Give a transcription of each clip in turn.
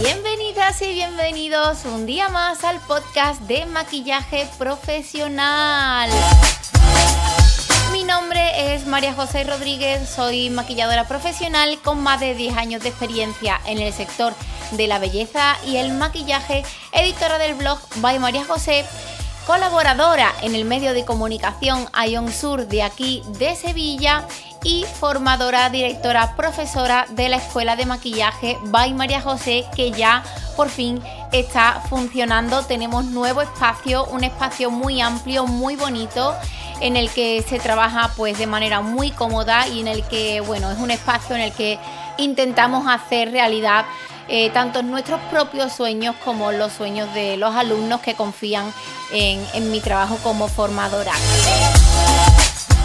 Bienvenidas y bienvenidos un día más al podcast de maquillaje profesional. Mi nombre es María José Rodríguez, soy maquilladora profesional con más de 10 años de experiencia en el sector de la belleza y el maquillaje, editora del blog By María José, colaboradora en el medio de comunicación Ion Sur de aquí de Sevilla y formadora, directora, profesora de la Escuela de Maquillaje By María José que ya por fin está funcionando. Tenemos nuevo espacio, un espacio muy amplio, muy bonito en el que se trabaja pues de manera muy cómoda y en el que bueno, es un espacio en el que intentamos hacer realidad eh, tanto nuestros propios sueños como los sueños de los alumnos que confían en, mi trabajo como formadora.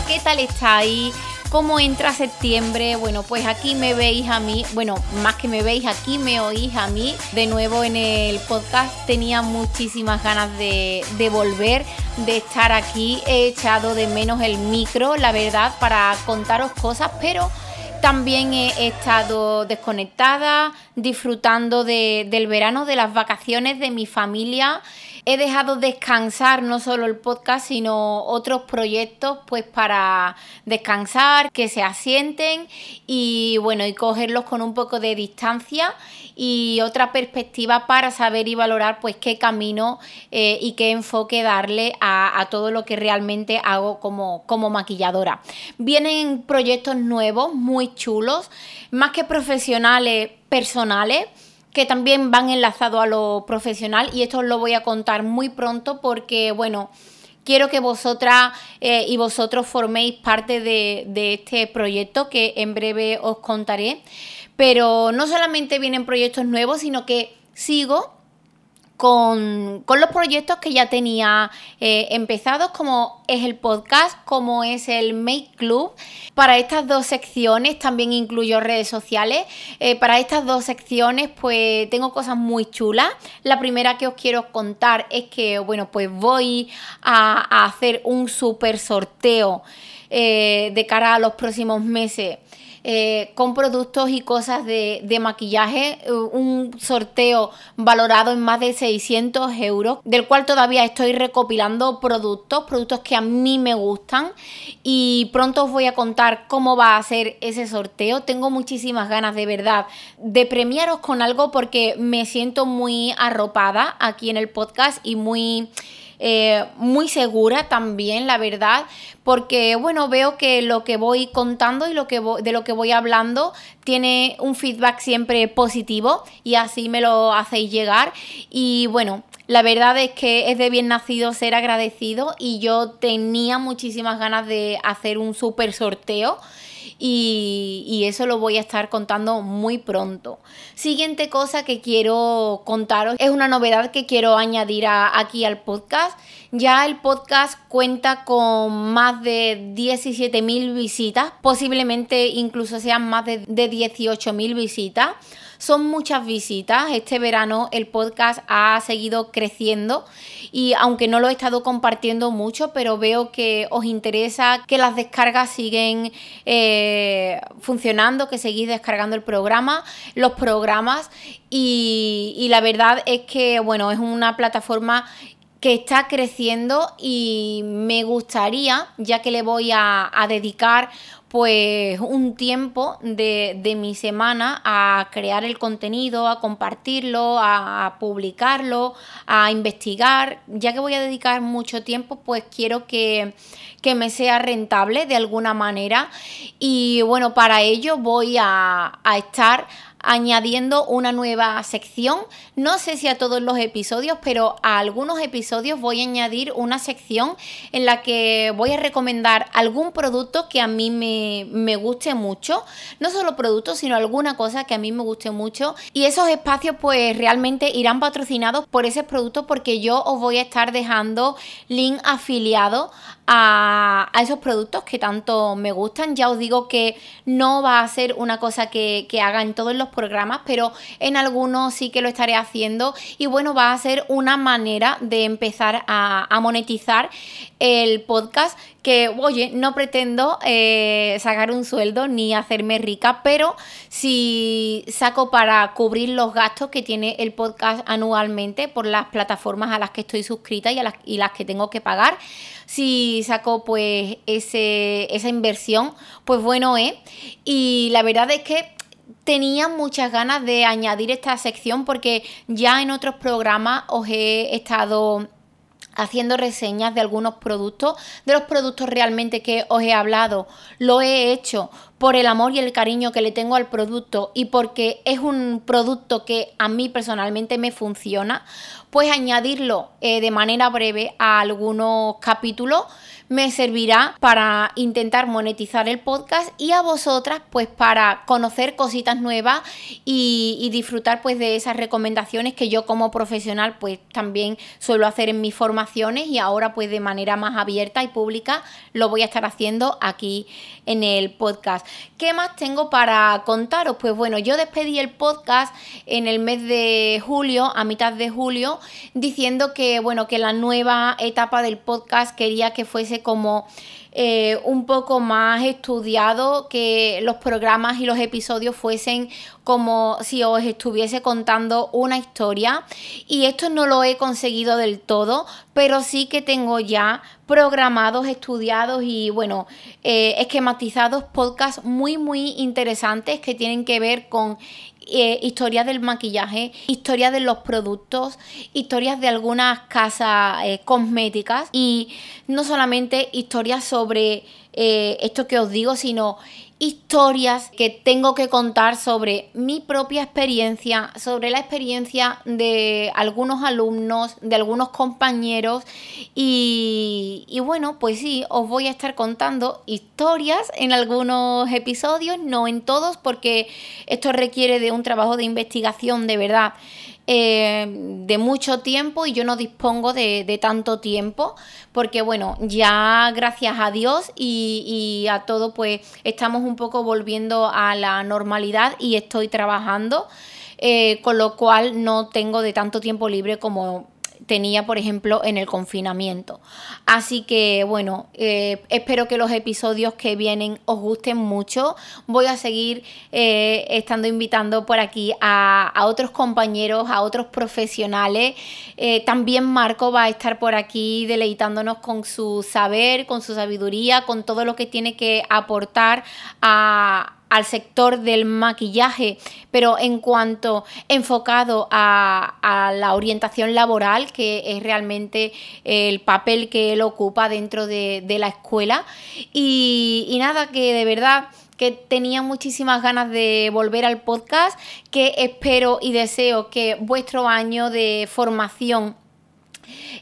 ¿Qué tal estáis? ¿Cómo entra septiembre? Bueno, pues aquí me veis a mí, bueno, más que me veis, aquí me oís a mí de nuevo en el podcast. Tenía muchísimas ganas de, de volver, de estar aquí. He echado de menos el micro, la verdad, para contaros cosas, pero también he estado desconectada, disfrutando del verano, de las vacaciones de mi familia. He dejado descansar no solo el podcast, sino otros proyectos, pues para descansar, que se asienten y bueno, y cogerlos con un poco de distancia y otra perspectiva para saber y valorar pues qué camino eh, y qué enfoque darle a, todo lo que realmente hago como, como maquilladora. Vienen proyectos nuevos, muy chulos, más que profesionales, personales que también van enlazados a lo profesional y esto os lo voy a contar muy pronto porque, bueno, quiero que vosotras eh, y vosotros forméis parte de, de, este proyecto que en breve os contaré. Pero no solamente vienen proyectos nuevos, sino que sigo con, los proyectos que ya tenía eh, empezados, como es el podcast, como es el Make Club. Para estas dos secciones también incluyo redes sociales. Eh, para estas dos secciones, pues tengo cosas muy chulas. La primera que os quiero contar es que, bueno, pues voy a, hacer un super sorteo eh, de cara a los próximos meses eh, con productos y cosas de, maquillaje, eh, un sorteo valorado en más de 600 euros, del cual todavía estoy recopilando productos, productos que a mí me gustan y pronto os voy a contar cómo va a ser ese sorteo. Tengo muchísimas ganas de verdad de premiaros con algo porque me siento muy arropada aquí en el podcast y muy... Eh, muy segura también, la verdad, porque bueno, veo que lo que voy contando y lo que de lo que voy hablando tiene un feedback siempre positivo y así me lo hacéis llegar. Y bueno, la verdad es que es de bien nacido ser agradecido y yo tenía muchísimas ganas de hacer un super sorteo y, eso lo voy a estar contando muy pronto. Siguiente cosa que quiero contaros es una novedad que quiero añadir aquí al podcast. Ya el podcast cuenta con más de 17.000 visitas, posiblemente incluso sean más de, de 18.000 visitas. Son muchas visitas. Este verano el podcast ha seguido creciendo y aunque no lo he estado compartiendo mucho, pero veo que os interesa, que las descargas siguen eh, funcionando, que seguís descargando el programa, los programas y, la verdad es que, bueno, es una plataforma que está creciendo y me gustaría, ya que le voy a, a dedicar pues un tiempo de, mi semana a crear el contenido, a compartirlo, a, publicarlo, a investigar. Ya que voy a dedicar mucho tiempo, pues quiero que, que me sea rentable de alguna manera. Y bueno, para ello voy a, a estar añadiendo una nueva sección. No sé si a todos los episodios, pero a algunos episodios voy a añadir una sección en la que voy a recomendar algún producto que a mí me, me guste mucho. No solo productos, sino alguna cosa que a mí me guste mucho. Y esos espacios pues realmente irán patrocinados por ese producto porque yo os voy a estar dejando link afiliado a, esos productos que tanto me gustan. Ya os digo que no va a ser una cosa que, que haga en todos los programas, pero en algunos sí que lo estaré haciendo y bueno, va a ser una manera de empezar a, monetizar el podcast que, oye, no pretendo eh, sacar un sueldo ni hacerme rica, pero si saco para cubrir los gastos que tiene el podcast anualmente por las plataformas a las que estoy suscrita y, a las, y las que tengo que pagar, si saco pues ese, esa inversión, pues bueno es. Y la verdad es que tenía muchas ganas de añadir esta sección porque ya en otros programas os he estado haciendo reseñas de algunos productos, de los productos realmente que os he hablado, lo he hecho por el amor y el cariño que le tengo al producto y porque es un producto que a mí personalmente me funciona, pues añadirlo eh, de manera breve a algunos capítulos me servirá para intentar monetizar el podcast y a vosotras pues para conocer cositas nuevas y, disfrutar pues de esas recomendaciones que yo como profesional pues también suelo hacer en mis formaciones y ahora pues de manera más abierta y pública lo voy a estar haciendo aquí en el podcast. ¿Qué más tengo para contaros? Pues bueno, yo despedí el podcast en el mes de julio, a mitad de julio, diciendo que bueno, que la nueva etapa del podcast quería que fuese como eh, un poco más estudiado, que los programas y los episodios fuesen como si os estuviese contando una historia. Y esto no lo he conseguido del todo, pero sí que tengo ya programados, estudiados y bueno, eh, esquematizados podcasts muy, muy interesantes que tienen que ver con eh, historias del maquillaje, historias de los productos, historias de algunas casas eh, cosméticas. Y no solamente historias sobre eh, esto que os digo, sino historias que tengo que contar sobre mi propia experiencia, sobre la experiencia de algunos alumnos, de algunos compañeros y, y, bueno, pues sí, os voy a estar contando historias en algunos episodios, no en todos, porque esto requiere de un trabajo de investigación de verdad. Eh, de mucho tiempo y yo no dispongo de, tanto tiempo porque bueno, ya gracias a Dios y, a todo pues estamos un poco volviendo a la normalidad y estoy trabajando. Eh, con lo cual no tengo de tanto tiempo libre como tenía, por ejemplo, en el confinamiento. Así que, bueno, eh, espero que los episodios que vienen os gusten mucho. Voy a seguir eh, estando invitando por aquí a, otros compañeros, a otros profesionales. Eh, también Marco va a estar por aquí deleitándonos con su saber, con su sabiduría, con todo lo que tiene que aportar a al sector del maquillaje, pero en cuanto enfocado a, la orientación laboral, que es realmente el papel que él ocupa dentro de, la escuela. Y, nada, que de verdad que tenía muchísimas ganas de volver al podcast, que espero y deseo que vuestro año de formación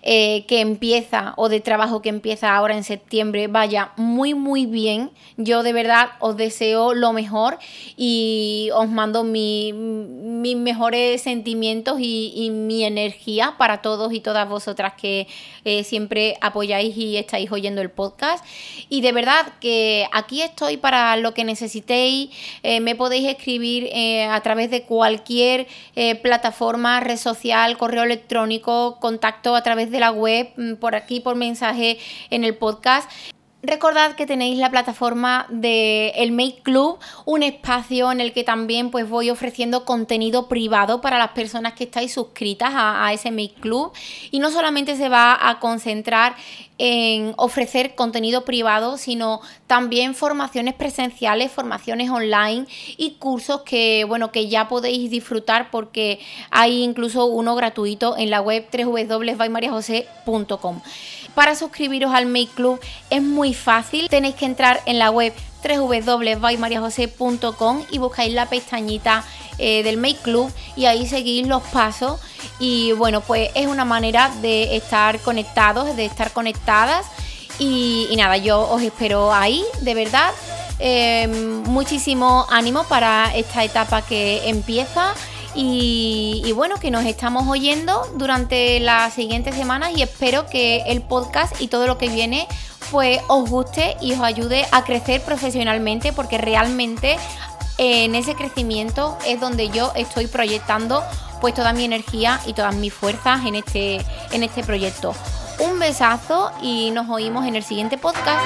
eh, que empieza o de trabajo que empieza ahora en septiembre vaya muy muy bien. Yo de verdad os deseo lo mejor y os mando mis mejores sentimientos y, mi energía para todos y todas vosotras que eh, siempre apoyáis y estáis oyendo el podcast. Y de verdad que aquí estoy para lo que necesitéis. Eh, me podéis escribir a través de cualquier plataforma, red social, correo electrónico, contacto a través de la web, mm, por aquí, por mensaje en el podcast. Recordad que tenéis la plataforma de el Make Club, un espacio en el que también pues voy ofreciendo contenido privado para las personas que estáis suscritas a, ese Make Club y no solamente se va a concentrar en ofrecer contenido privado, sino también formaciones presenciales, formaciones online y cursos que bueno, que ya podéis disfrutar porque hay incluso uno gratuito en la web www.baymariajose.com. Para suscribiros al Make Club es muy fácil, tenéis que entrar en la web www.baymariajose.com y buscáis la pestañita eh, del Make Club y ahí seguís los pasos. Y bueno pues es una manera de estar conectados, de estar conectadas. Y, nada, yo os espero ahí, de verdad. Eh, muchísimo ánimo para esta etapa que empieza y, bueno, que nos estamos oyendo durante las siguientes semanas y espero que el podcast y todo lo que viene pues os guste y os ayude a crecer profesionalmente porque realmente eh, en ese crecimiento es donde yo estoy proyectando pues toda mi energía y todas mis fuerzas en este, en este proyecto. Un besazo y nos oímos en el siguiente podcast.